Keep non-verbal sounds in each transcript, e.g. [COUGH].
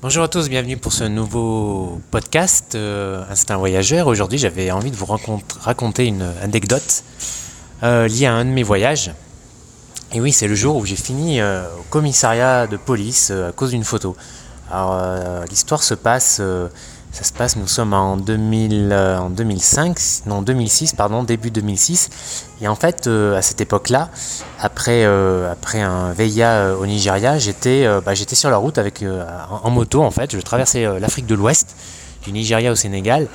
Bonjour à tous, bienvenue pour ce nouveau podcast euh, Instinct Voyageur. Aujourd'hui, j'avais envie de vous raconter une anecdote euh, liée à un de mes voyages. Et oui, c'est le jour où j'ai fini euh, au commissariat de police à cause d'une photo. Alors, l'histoire se passe ça se passe, nous sommes en, 2000, euh, en 2005, non 2006, pardon, début 2006. Et en fait, euh, à cette époque-là, après, euh, après un VIA au Nigeria, j'étais bah, j'étais sur la route avec, en, moto, en fait. Je traversais l'Afrique de l'Ouest, du Nigeria au Sénégal.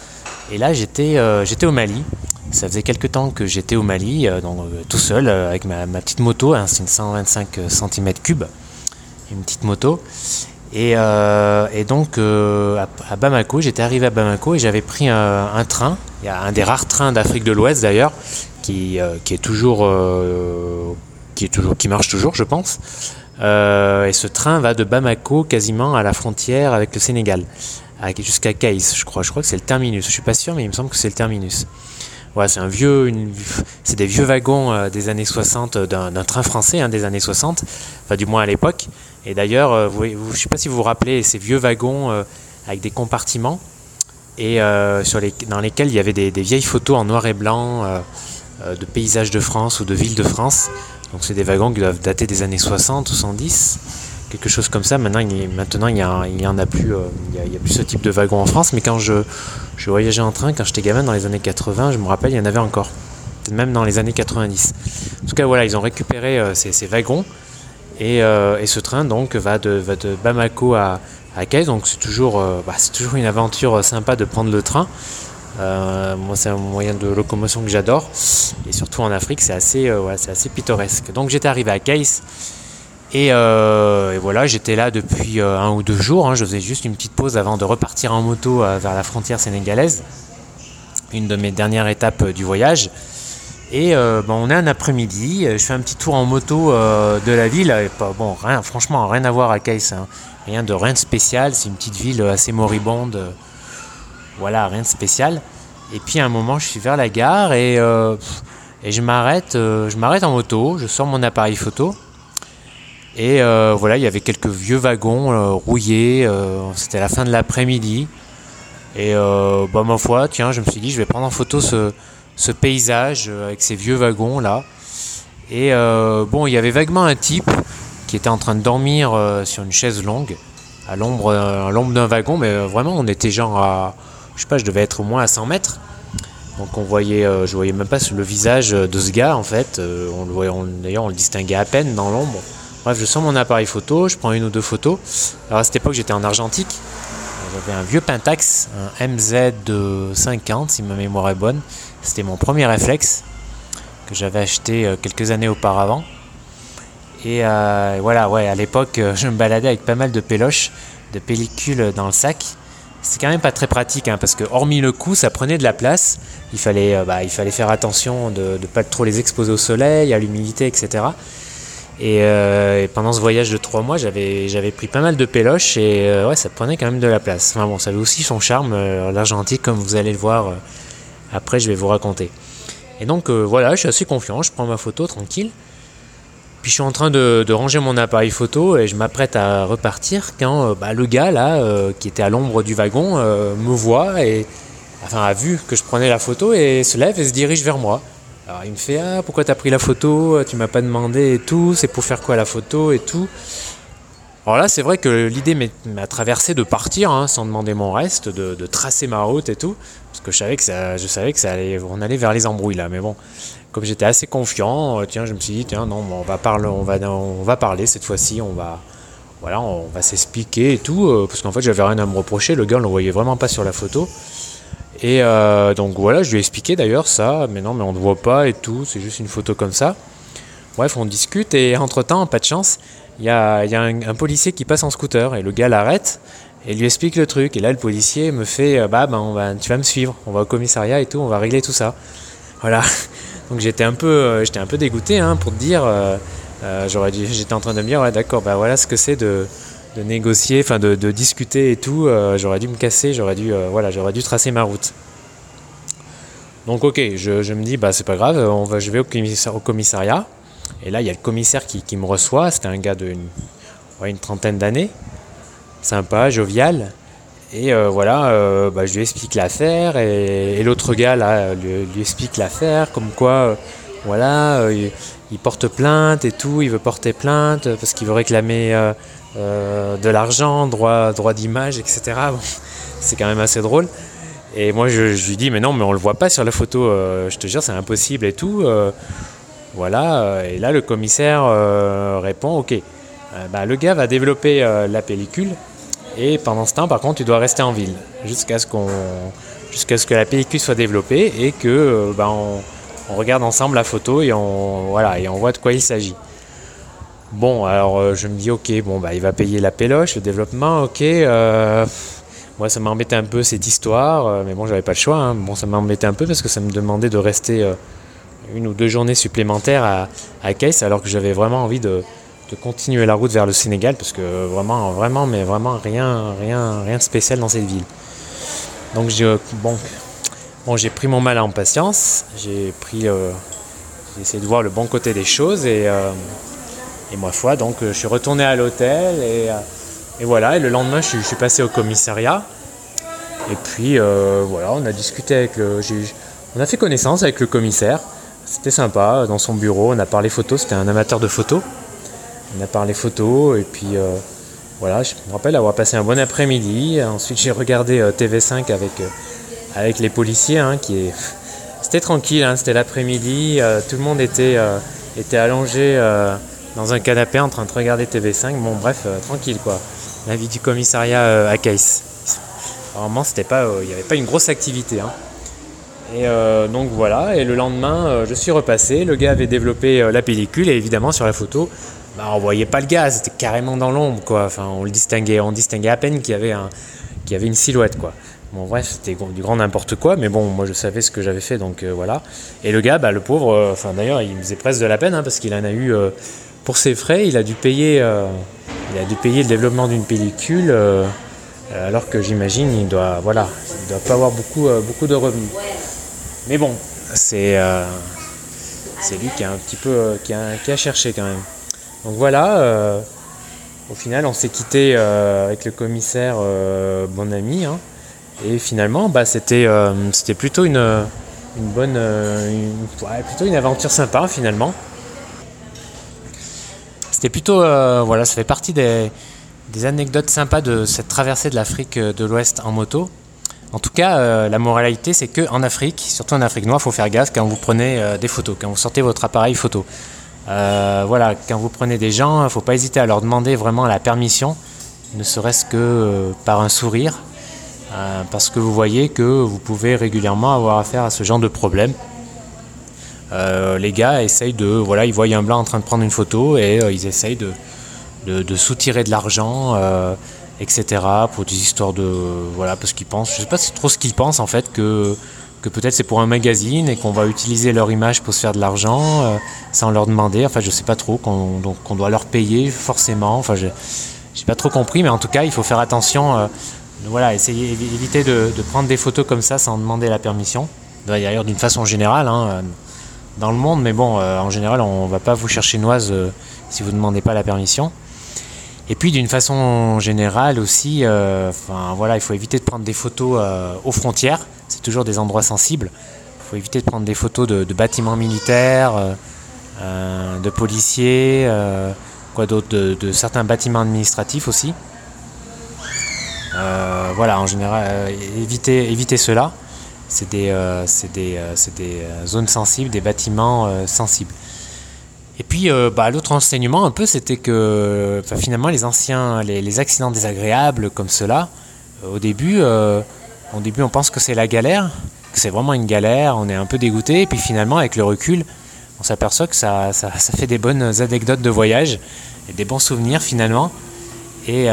Et là, j'étais au Mali. Ça faisait quelques temps que j'étais au Mali, donc, tout seul, avec ma, petite moto. C'est une 125 cm3, une petite moto. Euh, et, donc euh, à, Bamako, j'étais arrivé à Bamako et j'avais pris un, train, il y a un des rares trains d'Afrique de l'Ouest d'ailleurs, qui, euh, qui, est toujours, qui est toujours, qui marche toujours, je pense. et ce train va de Bamako quasiment à la frontière avec le Sénégal, jusqu'à Caïs, je crois. Je crois que c'est le terminus. Je suis pas sûr, mais il me semble que c'est le terminus. Ouais, c'est un vieux, c'est des vieux wagons des années 60 d'un train français hein, des années 60, enfin du moins à l'époque. Et d'ailleurs, euh, je ne sais pas si vous vous rappelez ces vieux wagons euh, avec des compartiments et euh, dans lesquels il y avait des, vieilles photos en noir et blanc de paysages de France ou de villes de France. Donc c'est des wagons qui doivent dater des années 60 ou 110, quelque chose comme ça. Maintenant, il, maintenant, il n'y en a plus, il y a, plus ce type de wagon en France. Mais quand je, voyageais en train, quand j'étais gamin dans les années 80, je me rappelle, il y en avait encore. Même dans les années 90. En tout cas, voilà, ils ont récupéré ces, ces wagons euh, et, ce train donc va de, Bamako à, à donc c'est toujours, euh, bah, toujours une aventure sympa de prendre le train. Euh, moi, c'est un moyen de locomotion que j'adore. Et surtout en Afrique, c'est assez, assez pittoresque. Donc j'étais arrivé à Case. Et, voilà, j'étais là depuis un ou deux jours. Hein. Je faisais juste une petite pause avant de repartir en moto vers la frontière sénégalaise. Une de mes dernières étapes du voyage. Et euh, on est un après-midi, euh, je fais un petit tour en moto euh, de la ville. bon, franchement, rien à voir à Caïs. Hein. Rien de rien de spécial. C'est une petite ville assez moribonde. voilà, rien de spécial. Et puis à un moment, je suis vers la gare et, et je m'arrête. je m'arrête en moto. Je sors mon appareil photo. Et voilà, il y avait quelques vieux wagons rouillés. C'était la fin de l'après-midi. Et bah, ma foi, tiens, je me suis dit, je vais prendre en photo ce ce paysage euh, avec ces vieux wagons là. Et euh, bon, il y avait vaguement un type qui était en train de dormir euh, sur une chaise longue à l'ombre, d'un wagon, mais vraiment on était genre à, je sais pas, je devais être au moins à 100 mètres. Donc on voyait, je voyais même pas le visage de ce gars en fait. on le d'ailleurs on le distinguait à peine dans l'ombre. Bref, je sors mon appareil photo, je prends une ou deux photos. Alors à cette époque j'étais en argentique. J'avais un vieux Pentax, un MZ50 si ma mémoire est bonne. C'était mon premier réflexe que j'avais acheté euh, quelques années auparavant. Et euh, voilà, ouais, à l'époque, euh, je me baladais avec pas mal de péloches, de pellicules dans le sac. C'est quand même pas très pratique, hein, parce que hormis le coup, ça prenait de la place. Il fallait, bah, il fallait faire attention de ne pas trop les exposer au soleil, à l'humidité, etc. Et, pendant ce voyage de trois mois, j'avais, pris pas mal de péloches et ouais, ça prenait quand même de la place. Enfin bon, ça avait aussi son charme, l'argentique, comme vous allez le voir après, je vais vous raconter. Et donc euh, voilà, je suis assez confiant, je prends ma photo tranquille. Puis je suis en train de, ranger mon appareil photo et je m'apprête à repartir quand euh, bah, le gars là, euh, qui était à l'ombre du wagon, me voit et enfin a vu que je prenais la photo et se lève et se dirige vers moi. Alors il me fait ah pourquoi t'as pris la photo, tu m'as pas demandé et tout, c'est pour faire quoi la photo et tout. Alors là c'est vrai que l'idée m'a traversé de partir hein, sans demander mon reste, de tracer ma route et tout que je savais que ça, je savais que ça allait, on allait vers les embrouilles là. Mais bon, comme j'étais assez confiant, euh, tiens, je me suis dit, tiens, non, on va parler, on va, on va parler cette fois-ci, on va, voilà, on va s'expliquer et tout, euh, parce qu'en fait, j'avais rien à me reprocher. Le gars, on le voyait vraiment pas sur la photo. Et euh, donc voilà, je lui ai expliqué d'ailleurs ça, mais non, mais on ne voit pas et tout, c'est juste une photo comme ça. Bref, on discute et entre-temps, pas de chance, il y a, un, policier qui passe en scooter et le gars l'arrête et lui explique le truc. Et là, le policier me fait euh, Bah, ben, tu vas me suivre, on va au commissariat et tout, on va régler tout ça. Voilà. [LAUGHS] Donc j'étais un peu, euh, j'étais un peu dégoûté hein, pour te dire. Euh, dû, j'étais en train de me dire Ouais, d'accord, bah voilà ce que c'est de, de, négocier, enfin de, discuter et tout. j'aurais dû me casser, j'aurais dû, voilà, j'aurais dû tracer ma route. Donc, ok, je, me dis Bah, c'est pas grave, on va, je vais au commissariat. Et là, il y a le commissaire qui, me reçoit. C'était un gars d'une une trentaine d'années. sympa, jovial. Et voilà, bah, je lui explique l'affaire et, l'autre gars là lui explique l'affaire, comme quoi, voilà, il, porte plainte et tout, il veut porter plainte parce qu'il veut réclamer de l'argent, droit, droit d'image, etc. [LAUGHS] c'est quand même assez drôle. Et moi, je, lui dis, mais non, mais on le voit pas sur la photo, euh, je te jure, c'est impossible et tout. Euh, voilà, euh, et là, le commissaire répond, ok, bah, le gars va développer la pellicule, et pendant ce temps, par contre, tu dois rester en ville, jusqu'à ce, qu'on, jusqu'à ce que la pellicule soit développée et que bah, on, regarde ensemble la photo et on, voilà, et on voit de quoi il s'agit. Bon, alors je me dis, ok, bon, bah, il va payer la péloche, le développement, ok. Moi, ça m'embêtait un peu cette histoire, euh, mais bon, j'avais pas le choix. Hein. Bon, ça m'embêtait un peu parce que ça me demandait de rester euh, une ou deux journées supplémentaires à, à alors que j'avais vraiment envie de, continuer la route vers le Sénégal, parce que vraiment, vraiment, mais vraiment rien, rien, rien de spécial dans cette ville. Donc, j'ai, bon, pris mon mal en patience. J'ai pris, euh, j'ai essayé de voir le bon côté des choses et, et moi foi, donc je suis retourné à l'hôtel et et voilà, et le lendemain, je, suis passé au commissariat. Et puis euh, voilà, on a discuté avec le. On a fait connaissance avec le commissaire. C'était sympa, dans son bureau, on a parlé photos, c'était un amateur de photos. On a parlé photos, et puis euh, voilà, je me rappelle avoir passé un bon après-midi. Ensuite, j'ai regardé euh, TV5 avec, avec les policiers, hein, qui. C'était tranquille, hein, c'était l'après-midi, tout le monde était, était allongé dans un canapé en train de regarder TV5. Bon, bref, tranquille quoi la vie du commissariat euh, à Case. Normalement, c'était pas, euh, il n'y avait pas une grosse activité. Hein. Et euh, donc voilà, et le lendemain, je suis repassé. Le gars avait développé la pellicule et évidemment sur la photo, bah, on voyait pas le gars, c'était carrément dans l'ombre quoi. Enfin, on le distinguait, on distinguait à peine qu'il y avait un, qu'il y avait une silhouette quoi. Bon bref, c'était du grand n'importe quoi, mais bon, moi je savais ce que j'avais fait, donc voilà. Et le gars, bah, le pauvre, enfin d'ailleurs, il me faisait presque de la peine hein, parce qu'il en a eu pour ses frais, il a dû payer il a dû payer le développement d'une pellicule, euh, alors que j'imagine il doit, voilà, il doit pas avoir beaucoup, euh, beaucoup de revenus. Mais bon, c'est euh, c'est lui qui a un petit peu qui a, cherché quand même. Donc voilà, au final on s'est quitté avec le commissaire bon ami, hein. et finalement bah, c'était c'était plutôt une, une bonne, plutôt une aventure sympa finalement c'était plutôt, euh, voilà, ça fait partie des, anecdotes sympas de cette traversée de l'Afrique euh, de l'Ouest en moto. En tout cas, euh, la moralité, c'est qu'en Afrique, surtout en Afrique noire, il faut faire gaffe quand vous prenez des photos, quand vous sortez votre appareil photo. voilà, quand vous prenez des gens, il ne faut pas hésiter à leur demander vraiment la permission, ne serait-ce que par un sourire, parce que vous voyez que vous pouvez régulièrement avoir affaire à ce genre de problème. Euh, les gars essayent de, voilà, ils voient un blanc en train de prendre une photo et euh, ils essayent de, de, soutirer de l'argent, euh, etc. pour des histoires de, voilà, parce qu'ils pensent, je sais pas trop ce qu'ils pensent en fait que que peut-être c'est pour un magazine et qu'on va utiliser leur image pour se faire de l'argent sans leur demander. Enfin, je sais pas trop qu'on doit leur payer forcément. Enfin, je n'ai pas trop compris, mais en tout cas, il faut faire attention. voilà, essayer éviter de, de, prendre des photos comme ça sans demander la permission. D'ailleurs, d'une façon générale, hein, dans le monde, mais bon, euh, en général, on va pas vous chercher noise euh, si vous ne demandez pas la permission. Et puis d'une façon générale aussi, euh, voilà, il faut éviter de prendre des photos aux frontières. C'est toujours des endroits sensibles. Il faut éviter de prendre des photos de, bâtiments militaires, de policiers, quoi d'autre, de, certains bâtiments administratifs aussi. voilà, en général, éviter, éviter cela c'est des, euh, euh, euh, zones sensibles, des bâtiments sensibles. Et puis, bah, l'autre enseignement un peu, c'était que finalement, les anciens, les, accidents désagréables comme cela, au début, au début, on pense que c'est la galère, que c'est vraiment une galère, on est un peu dégoûté, et puis finalement, avec le recul, on s'aperçoit que ça, ça, fait des bonnes anecdotes de voyage et des bons souvenirs finalement, et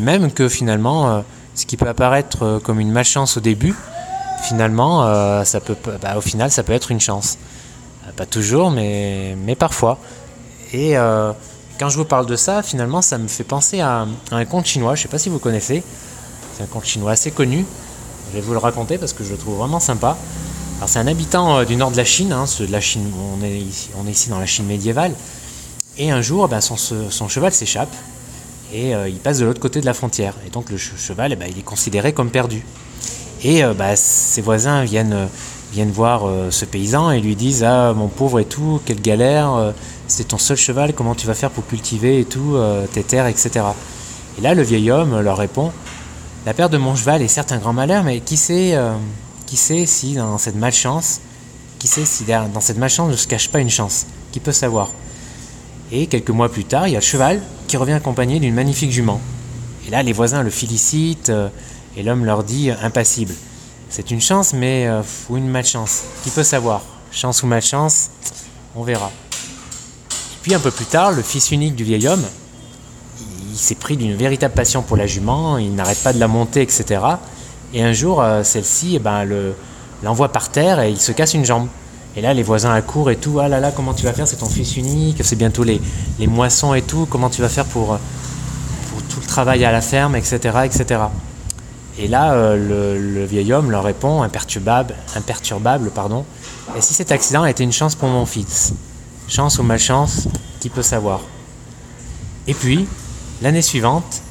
même que finalement, ce qui peut apparaître comme une malchance au début, finalement, euh, ça peut, bah, au final, ça peut être une chance. Euh, pas toujours, mais, mais parfois. Et euh, quand je vous parle de ça, finalement, ça me fait penser à, un conte chinois. Je ne sais pas si vous connaissez. C'est un conte chinois assez connu. Je vais vous le raconter parce que je le trouve vraiment sympa. C'est un habitant du nord de la Chine. Hein, la Chine on, est ici, dans la Chine médiévale. Et un jour, son, son cheval s'échappe. et il passe de l'autre côté de la frontière. Et donc le cheval, eh ben, il est considéré comme perdu. Et bah, ses voisins viennent, viennent voir ce paysan et lui disent Ah, mon pauvre et tout, quelle galère, c'est ton seul cheval, comment tu vas faire pour cultiver et tout, tes terres, etc. Et là, le vieil homme leur répond La perte de mon cheval est certes un grand malheur, mais qui sait, euh, qui sait si dans cette malchance, qui sait si dans cette malchance ne se cache pas une chance Qui peut savoir Et quelques mois plus tard, il y a le cheval qui revient accompagné d'une magnifique jument. Et là, les voisins le félicitent euh, et l'homme leur dit impassible C'est une chance, mais euh, ou une malchance Qui peut savoir? Chance ou malchance On verra. Puis un peu plus tard, le fils unique du vieil homme, il s'est pris d'une véritable passion pour la jument, il n'arrête pas de la monter, etc. Et un jour, euh, celle-ci eh ben, l'envoie par terre et il se casse une jambe. Et là, les voisins accourent et tout. Ah là là, comment tu vas faire? C'est ton fils unique, c'est bientôt les, moissons et tout. Comment tu vas faire pour, euh, pour tout le travail à la ferme, etc. etc. Et là, euh, le, vieil homme leur répond, imperturbable, imperturbable pardon, Et si cet accident a été une chance pour mon fils? Chance ou malchance, qui peut savoir? Et puis, L'année suivante,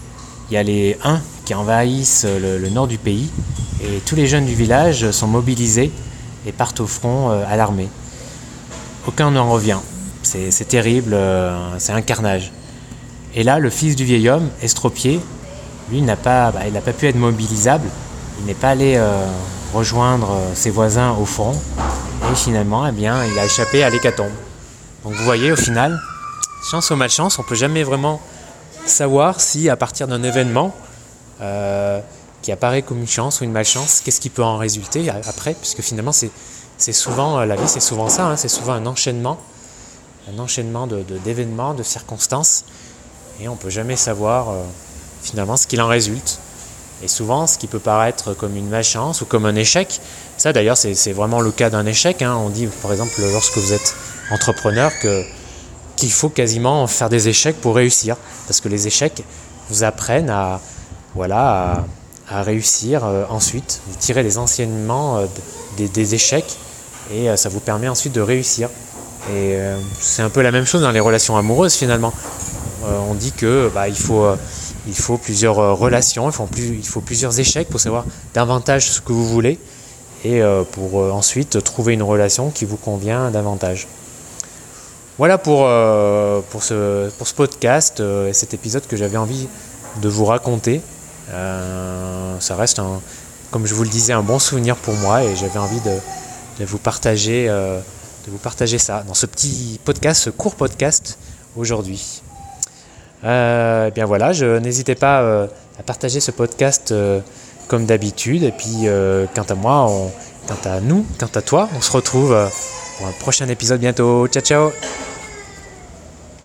il y a les Huns qui envahissent le, nord du pays et tous les jeunes du village sont mobilisés et partent au front euh, à l'armée. Aucun n'en revient. C'est terrible, euh, c'est un carnage. Et là, le fils du vieil homme, Estropié, lui, n'a pas, bah, il n'a pas pu être mobilisable. Il n'est pas allé euh, rejoindre ses voisins au front. Et finalement, eh bien, il a échappé à l'hécatombe. Donc vous voyez, au final, chance ou malchance, on ne peut jamais vraiment savoir si à partir d'un événement euh, qui apparaît comme une chance ou une malchance, qu'est-ce qui peut en résulter après, puisque finalement c'est souvent, euh, la vie c'est souvent ça, hein, c'est souvent un enchaînement, un enchaînement d'événements, de, circonstances, et on ne peut jamais savoir euh, finalement ce qu'il en résulte. Et souvent, ce qui peut paraître comme une malchance ou comme un échec, ça d'ailleurs c'est vraiment le cas d'un échec. Hein. On dit par exemple lorsque vous êtes entrepreneur que qu'il faut quasiment faire des échecs pour réussir. Parce que les échecs vous apprennent à, voilà, à, réussir euh, ensuite. Vous tirez des enseignements euh, des, échecs et euh, ça vous permet ensuite de réussir. Et c'est un peu la même chose dans les relations amoureuses finalement. on dit que bah, il, faut, il faut plusieurs relations, il faut, plusieurs échecs pour savoir davantage ce que vous voulez et pour ensuite trouver une relation qui vous convient davantage. Voilà pour, euh, ce, podcast euh, et cet épisode que j'avais envie de vous raconter. Euh, ça reste, comme je vous le disais, un bon souvenir pour moi et j'avais envie de vous partager ça dans ce petit podcast, ce court podcast aujourd'hui. Eh bien voilà, n'hésitez pas à partager ce podcast comme d'habitude. Et puis, quant à moi, quant à nous, quant à toi, on se retrouve pour un prochain épisode bientôt. Ciao, ciao